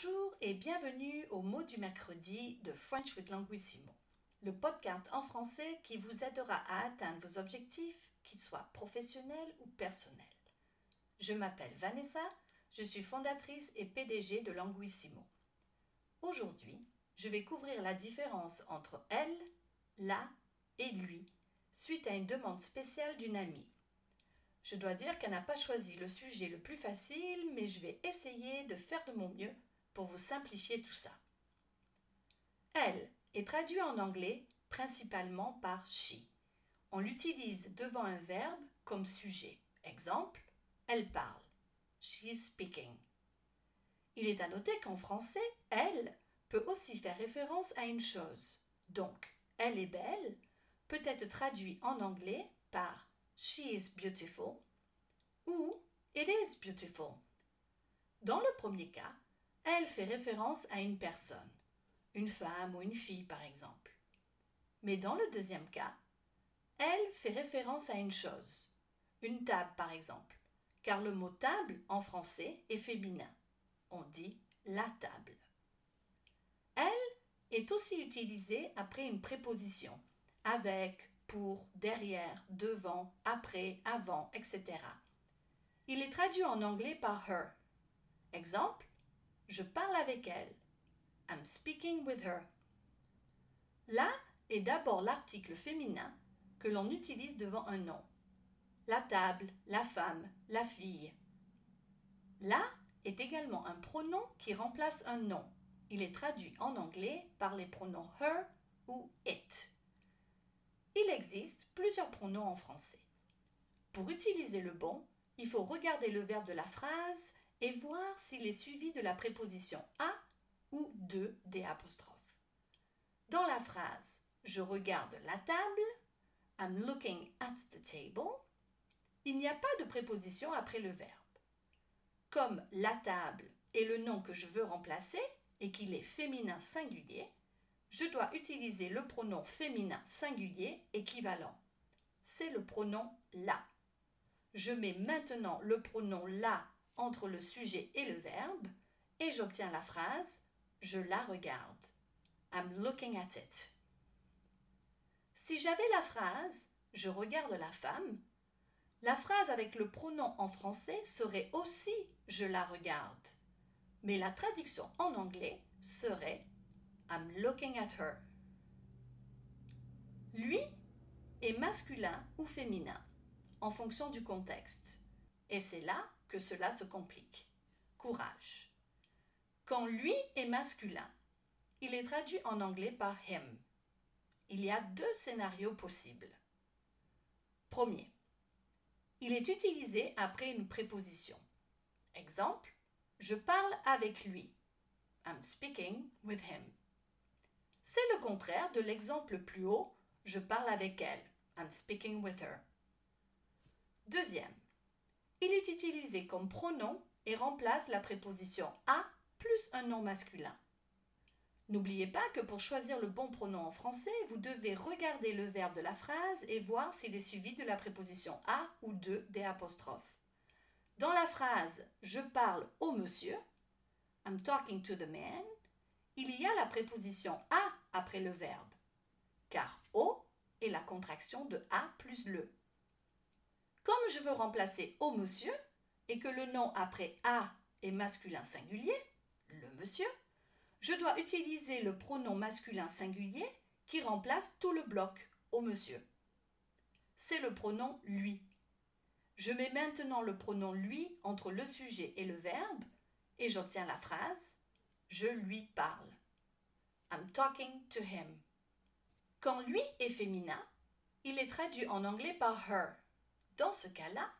Bonjour et bienvenue au mot du mercredi de French with Languissimo, le podcast en français qui vous aidera à atteindre vos objectifs, qu'ils soient professionnels ou personnels. Je m'appelle Vanessa, je suis fondatrice et PDG de Languissimo. Aujourd'hui, je vais couvrir la différence entre elle, la et lui suite à une demande spéciale d'une amie. Je dois dire qu'elle n'a pas choisi le sujet le plus facile, mais je vais essayer de faire de mon mieux vous simplifier tout ça. Elle est traduit en anglais principalement par she. On l'utilise devant un verbe comme sujet. Exemple, elle parle. She is speaking. Il est à noter qu'en français, elle peut aussi faire référence à une chose. Donc, elle est belle peut être traduit en anglais par She is beautiful ou It is beautiful. Dans le premier cas, elle fait référence à une personne, une femme ou une fille par exemple. Mais dans le deuxième cas, elle fait référence à une chose, une table par exemple, car le mot table en français est féminin. On dit la table. Elle est aussi utilisée après une préposition, avec, pour, derrière, devant, après, avant, etc. Il est traduit en anglais par her. Exemple, je parle avec elle. I'm speaking with her. Là est d'abord l'article féminin que l'on utilise devant un nom. La table, la femme, la fille. Là est également un pronom qui remplace un nom. Il est traduit en anglais par les pronoms her ou it. Il existe plusieurs pronoms en français. Pour utiliser le bon, il faut regarder le verbe de la phrase et voir s'il est suivi de la préposition à ou de des apostrophes. Dans la phrase Je regarde la table, I'm looking at the table, il n'y a pas de préposition après le verbe. Comme la table est le nom que je veux remplacer et qu'il est féminin singulier, je dois utiliser le pronom féminin singulier équivalent. C'est le pronom la. Je mets maintenant le pronom la entre le sujet et le verbe et j'obtiens la phrase Je la regarde. I'm looking at it. Si j'avais la phrase Je regarde la femme, la phrase avec le pronom en français serait aussi Je la regarde. Mais la traduction en anglais serait I'm looking at her. Lui est masculin ou féminin en fonction du contexte. Et c'est là que cela se complique. Courage. Quand lui est masculin, il est traduit en anglais par him. Il y a deux scénarios possibles. Premier. Il est utilisé après une préposition. Exemple, je parle avec lui. I'm speaking with him. C'est le contraire de l'exemple plus haut, je parle avec elle. I'm speaking with her. Deuxième, il est utilisé comme pronom et remplace la préposition à plus un nom masculin. N'oubliez pas que pour choisir le bon pronom en français, vous devez regarder le verbe de la phrase et voir s'il est suivi de la préposition à ou de des apostrophes. Dans la phrase Je parle au monsieur, I'm talking to the man, il y a la préposition à après le verbe, car au est la contraction de a plus le. Comme je veux remplacer au monsieur et que le nom après a est masculin singulier, le monsieur, je dois utiliser le pronom masculin singulier qui remplace tout le bloc au monsieur. C'est le pronom lui. Je mets maintenant le pronom lui entre le sujet et le verbe et j'obtiens la phrase je lui parle. I'm talking to him. Quand lui est féminin, il est traduit en anglais par her. Dans ce cas-là,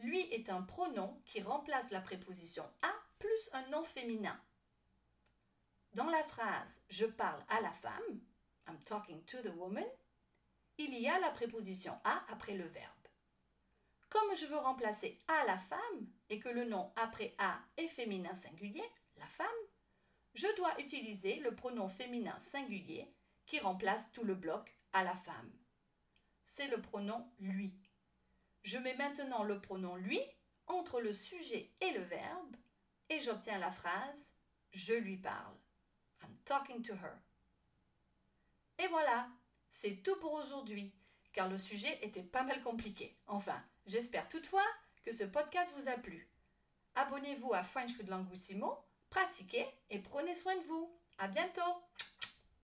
lui est un pronom qui remplace la préposition à plus un nom féminin. Dans la phrase Je parle à la femme, I'm talking to the woman, il y a la préposition à après le verbe. Comme je veux remplacer à la femme et que le nom après à est féminin singulier, la femme, je dois utiliser le pronom féminin singulier qui remplace tout le bloc à la femme. C'est le pronom lui. Je mets maintenant le pronom lui entre le sujet et le verbe et j'obtiens la phrase Je lui parle. I'm talking to her. Et voilà, c'est tout pour aujourd'hui, car le sujet était pas mal compliqué. Enfin, j'espère toutefois que ce podcast vous a plu. Abonnez-vous à French with Languissimo, pratiquez et prenez soin de vous. À bientôt!